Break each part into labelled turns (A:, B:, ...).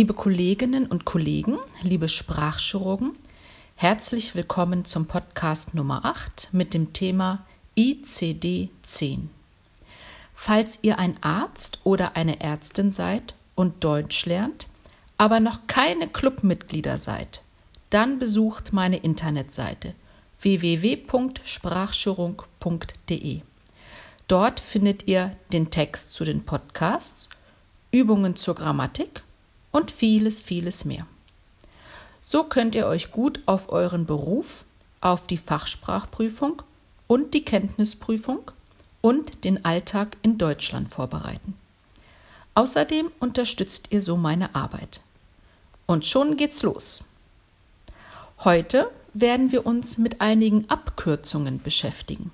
A: Liebe Kolleginnen und Kollegen, liebe Sprachchirurgen, herzlich willkommen zum Podcast Nummer 8 mit dem Thema ICD-10. Falls ihr ein Arzt oder eine Ärztin seid und Deutsch lernt, aber noch keine Clubmitglieder seid, dann besucht meine Internetseite www.sprachchirurg.de. Dort findet ihr den Text zu den Podcasts, Übungen zur Grammatik und vieles, vieles mehr. So könnt ihr euch gut auf euren Beruf, auf die Fachsprachprüfung und die Kenntnisprüfung und den Alltag in Deutschland vorbereiten. Außerdem unterstützt ihr so meine Arbeit. Und schon geht's los. Heute werden wir uns mit einigen Abkürzungen beschäftigen.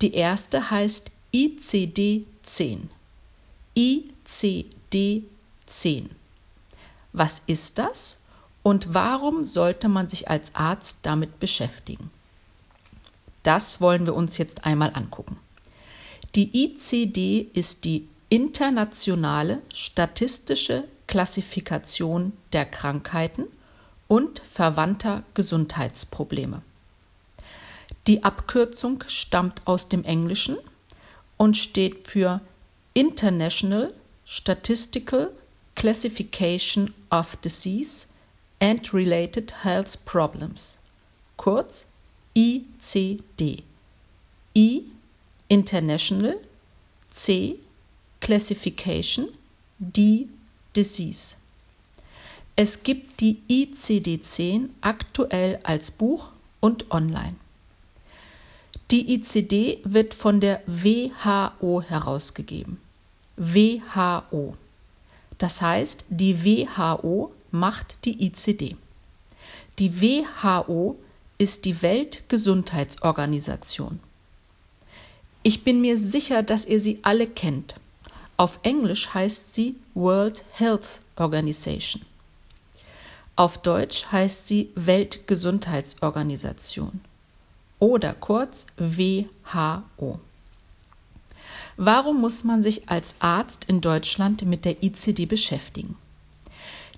A: Die erste heißt ICD-10. ICD-10. Was ist das und warum sollte man sich als Arzt damit beschäftigen? Das wollen wir uns jetzt einmal angucken. Die ICD ist die internationale statistische Klassifikation der Krankheiten und verwandter Gesundheitsprobleme. Die Abkürzung stammt aus dem Englischen und steht für International Statistical Classification of Disease and Related Health Problems, kurz ICD. I International, C Classification, D Disease. Es gibt die ICD-10 aktuell als Buch und online. Die ICD wird von der WHO herausgegeben. WHO. Das heißt, die WHO macht die ICD. Die WHO ist die Weltgesundheitsorganisation. Ich bin mir sicher, dass ihr sie alle kennt. Auf Englisch heißt sie World Health Organization. Auf Deutsch heißt sie Weltgesundheitsorganisation oder kurz WHO. Warum muss man sich als Arzt in Deutschland mit der ICD beschäftigen?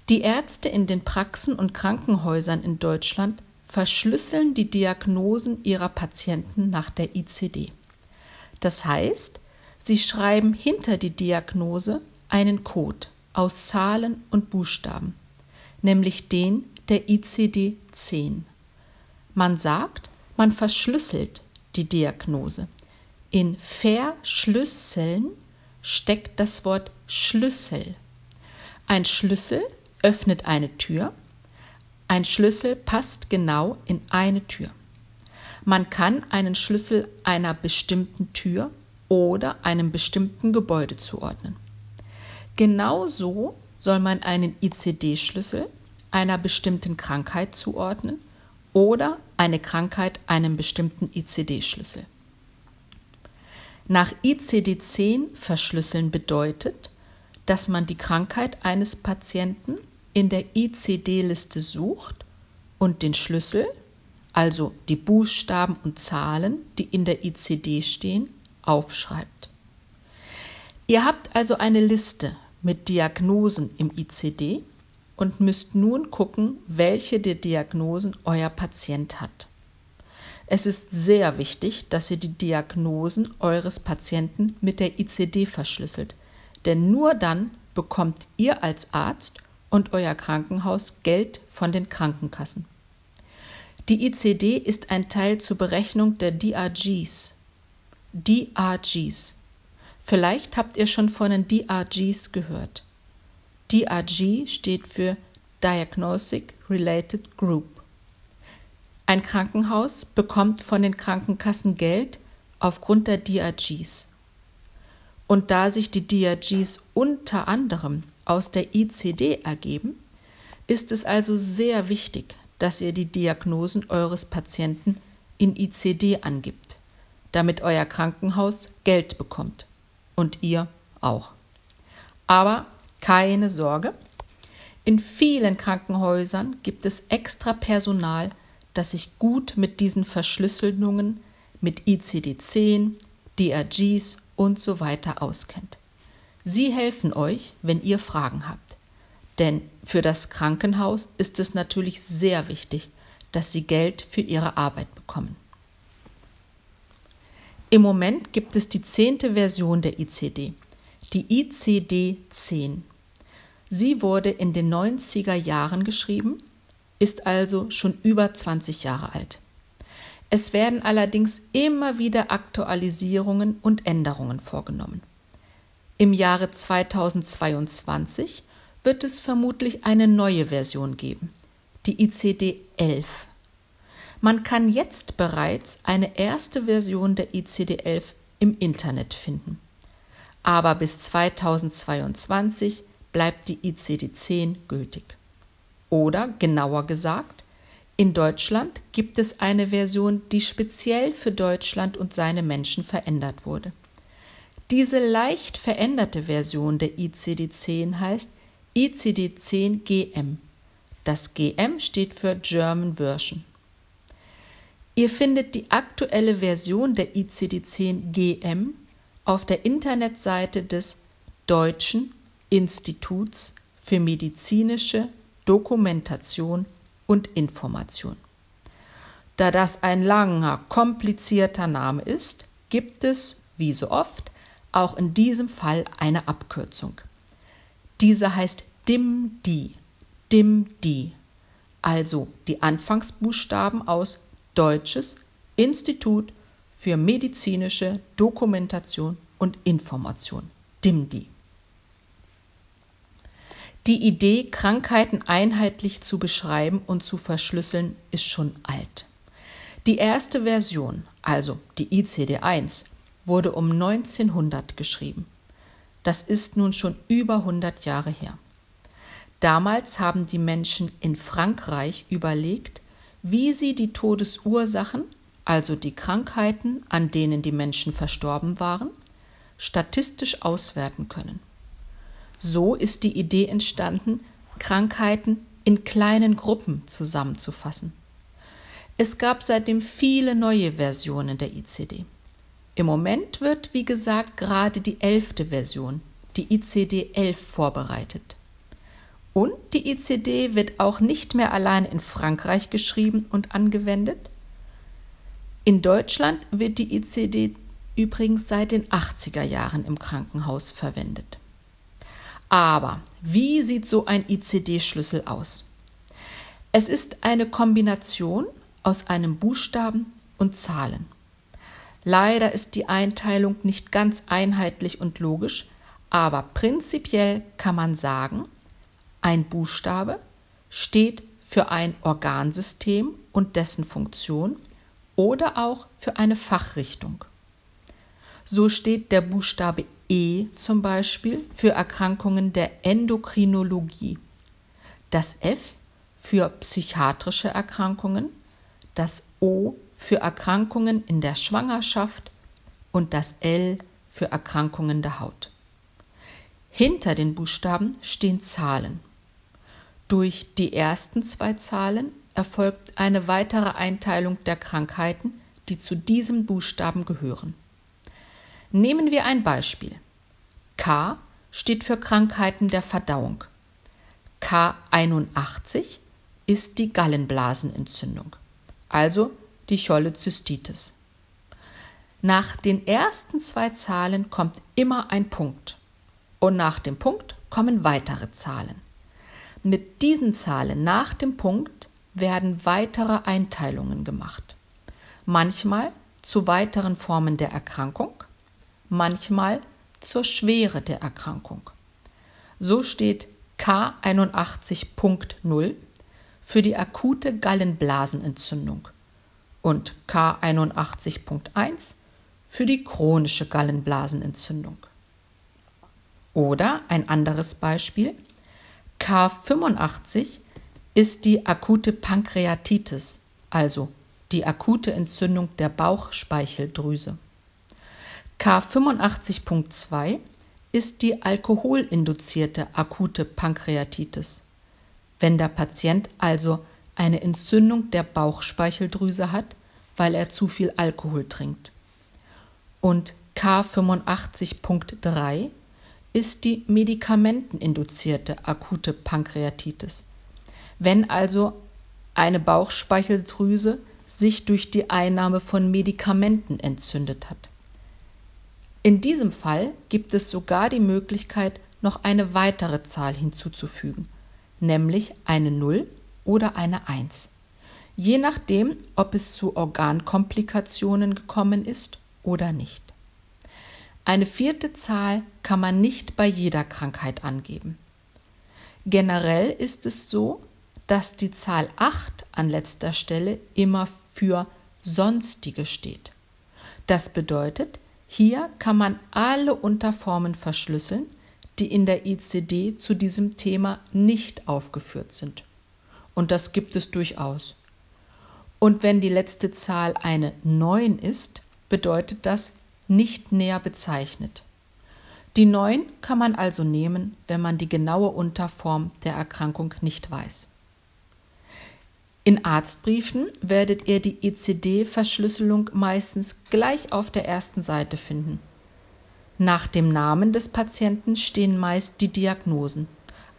A: Die Ärzte in den Praxen und Krankenhäusern in Deutschland verschlüsseln die Diagnosen ihrer Patienten nach der ICD. Das heißt, sie schreiben hinter die Diagnose einen Code aus Zahlen und Buchstaben, nämlich den der ICD-10. Man sagt, man verschlüsselt die Diagnose. In verschlüsseln steckt das Wort Schlüssel. Ein Schlüssel öffnet eine Tür. Ein Schlüssel passt genau in eine Tür. Man kann einen Schlüssel einer bestimmten Tür oder einem bestimmten Gebäude zuordnen. Genauso soll man einen ICD-Schlüssel einer bestimmten Krankheit zuordnen oder eine Krankheit einem bestimmten ICD-Schlüssel. Nach ICD-10 verschlüsseln bedeutet, dass man die Krankheit eines Patienten in der ICD-Liste sucht und den Schlüssel, also die Buchstaben und Zahlen, die in der ICD stehen, aufschreibt. Ihr habt also eine Liste mit Diagnosen im ICD und müsst nun gucken, welche der Diagnosen euer Patient hat. Es ist sehr wichtig, dass ihr die Diagnosen eures Patienten mit der ICD verschlüsselt, denn nur dann bekommt ihr als Arzt und euer Krankenhaus Geld von den Krankenkassen. Die ICD ist ein Teil zur Berechnung der DRGs. DRGs. Vielleicht habt ihr schon von den DRGs gehört. DRG steht für Diagnostic Related Group. Ein Krankenhaus bekommt von den Krankenkassen Geld aufgrund der DRGs. Und da sich die DRGs unter anderem aus der ICD ergeben, ist es also sehr wichtig, dass ihr die Diagnosen eures Patienten in ICD angibt, damit euer Krankenhaus Geld bekommt und ihr auch. Aber keine Sorge, in vielen Krankenhäusern gibt es extra Personal, das sich gut mit diesen Verschlüsselungen, mit ICD-10, DRGs und so weiter auskennt. Sie helfen euch, wenn ihr Fragen habt. Denn für das Krankenhaus ist es natürlich sehr wichtig, dass sie Geld für ihre Arbeit bekommen. Im Moment gibt es die zehnte Version der ICD, die ICD 10. Sie wurde in den 90er Jahren geschrieben, ist also schon über 20 Jahre alt. Es werden allerdings immer wieder Aktualisierungen und Änderungen vorgenommen. Im Jahre 2022 wird es vermutlich eine neue Version geben, die ICD 11. Man kann jetzt bereits eine erste Version der ICD-11 im Internet finden. Aber bis 2022 bleibt die ICD-10 gültig. Oder genauer gesagt, in Deutschland gibt es eine Version, die speziell für Deutschland und seine Menschen verändert wurde. Diese leicht veränderte Version der ICD-10 heißt ICD-10 GM. Das GM steht für German Version. Ihr findet die aktuelle Version der ICD-10 GM auf der Internetseite des Deutschen Instituts für medizinische Dokumentation und Information. Da das ein langer, komplizierter Name ist, gibt es, wie so oft, auch in diesem Fall eine Abkürzung. Diese heißt DIMDI, DIMDI, also die Anfangsbuchstaben aus Deutsches Institut für medizinische Dokumentation und Information, DIMDI. Die Idee, Krankheiten einheitlich zu beschreiben und zu verschlüsseln, ist schon alt. Die erste Version, also die ICD-1, wurde um 1900 geschrieben. Das ist nun schon über 100 Jahre her. Damals haben die Menschen in Frankreich überlegt, wie sie die Todesursachen, also die Krankheiten, an denen die Menschen verstorben waren, statistisch auswerten können. So ist die Idee entstanden, Krankheiten in kleinen Gruppen zusammenzufassen. Es gab seitdem viele neue Versionen der ICD. Im Moment wird, wie gesagt, gerade die elfte Version, die ICD 11, vorbereitet. Und die ICD wird auch nicht mehr allein in Frankreich geschrieben und angewendet. In Deutschland wird die ICD übrigens seit den 80er Jahren im Krankenhaus verwendet. Aber wie sieht so ein ICD-Schlüssel aus? Es ist eine Kombination aus einem Buchstaben und Zahlen. Leider ist die Einteilung nicht ganz einheitlich und logisch, aber prinzipiell kann man sagen, ein Buchstabe steht für ein Organsystem und dessen Funktion oder auch für eine Fachrichtung. So steht der Buchstabe E zum Beispiel für Erkrankungen der Endokrinologie, das F für psychiatrische Erkrankungen, das O für Erkrankungen in der Schwangerschaft und das L für Erkrankungen der Haut. Hinter den Buchstaben stehen Zahlen. Durch die ersten zwei Zahlen erfolgt eine weitere Einteilung der Krankheiten, die zu diesem Buchstaben gehören. Nehmen wir ein Beispiel. K steht für Krankheiten der Verdauung. K81 ist die Gallenblasenentzündung, also die Cholezystitis. Nach den ersten zwei Zahlen kommt immer ein Punkt und nach dem Punkt kommen weitere Zahlen. Mit diesen Zahlen nach dem Punkt werden weitere Einteilungen gemacht. Manchmal zu weiteren Formen der Erkrankung, manchmal zur Schwere der Erkrankung. So steht K81.0 für die akute Gallenblasenentzündung und K81.1 für die chronische Gallenblasenentzündung. Oder ein anderes Beispiel K85 ist die akute Pankreatitis, also die akute Entzündung der Bauchspeicheldrüse. K85.2 ist die alkoholinduzierte akute Pankreatitis. Wenn der Patient also eine Entzündung der Bauchspeicheldrüse hat, weil er zu viel Alkohol trinkt. Und K85.3 ist die medikamenteninduzierte akute Pankreatitis. Wenn also eine Bauchspeicheldrüse sich durch die Einnahme von Medikamenten entzündet hat. In diesem Fall gibt es sogar die Möglichkeit, noch eine weitere Zahl hinzuzufügen, nämlich eine 0 oder eine 1, je nachdem, ob es zu Organkomplikationen gekommen ist oder nicht. Eine vierte Zahl kann man nicht bei jeder Krankheit angeben. Generell ist es so, dass die Zahl 8 an letzter Stelle immer für sonstige steht. Das bedeutet, hier kann man alle Unterformen verschlüsseln, die in der ICD zu diesem Thema nicht aufgeführt sind. Und das gibt es durchaus. Und wenn die letzte Zahl eine 9 ist, bedeutet das nicht näher bezeichnet. Die 9 kann man also nehmen, wenn man die genaue Unterform der Erkrankung nicht weiß. In Arztbriefen werdet ihr die ECD-Verschlüsselung meistens gleich auf der ersten Seite finden. Nach dem Namen des Patienten stehen meist die Diagnosen.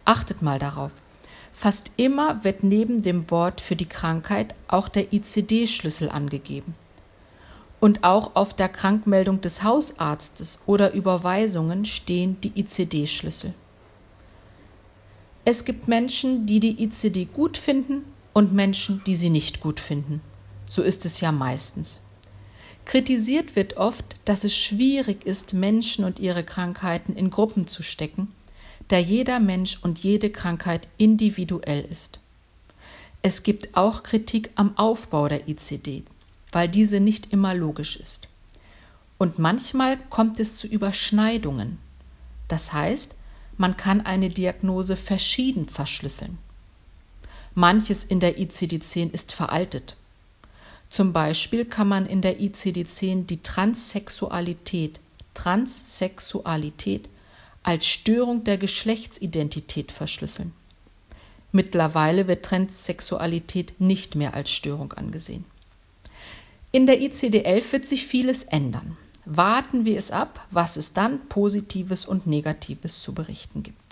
A: Achtet mal darauf. Fast immer wird neben dem Wort für die Krankheit auch der ICD-Schlüssel angegeben. Und auch auf der Krankmeldung des Hausarztes oder Überweisungen stehen die ICD-Schlüssel. Es gibt Menschen, die die ICD gut finden und Menschen, die sie nicht gut finden. So ist es ja meistens. Kritisiert wird oft, dass es schwierig ist, Menschen und ihre Krankheiten in Gruppen zu stecken, da jeder Mensch und jede Krankheit individuell ist. Es gibt auch Kritik am Aufbau der ICD, weil diese nicht immer logisch ist. Und manchmal kommt es zu Überschneidungen. Das heißt, man kann eine Diagnose verschieden verschlüsseln. Manches in der ICD-10 ist veraltet. Zum Beispiel kann man in der ICD-10 die Transsexualität, Transsexualität als Störung der Geschlechtsidentität verschlüsseln. Mittlerweile wird Transsexualität nicht mehr als Störung angesehen. In der ICD-11 wird sich vieles ändern. Warten wir es ab, was es dann Positives und Negatives zu berichten gibt.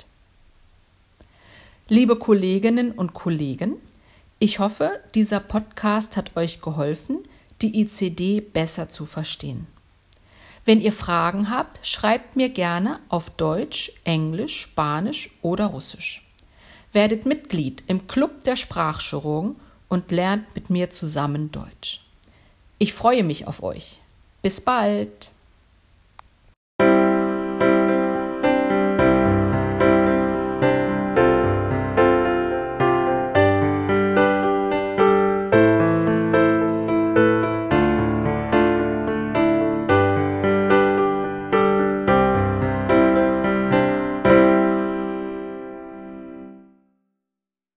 A: Liebe Kolleginnen und Kollegen, ich hoffe, dieser Podcast hat euch geholfen, die ICD besser zu verstehen. Wenn ihr Fragen habt, schreibt mir gerne auf Deutsch, Englisch, Spanisch oder Russisch. Werdet Mitglied im Club der Sprachchirurgen und lernt mit mir zusammen Deutsch. Ich freue mich auf euch. Bis bald!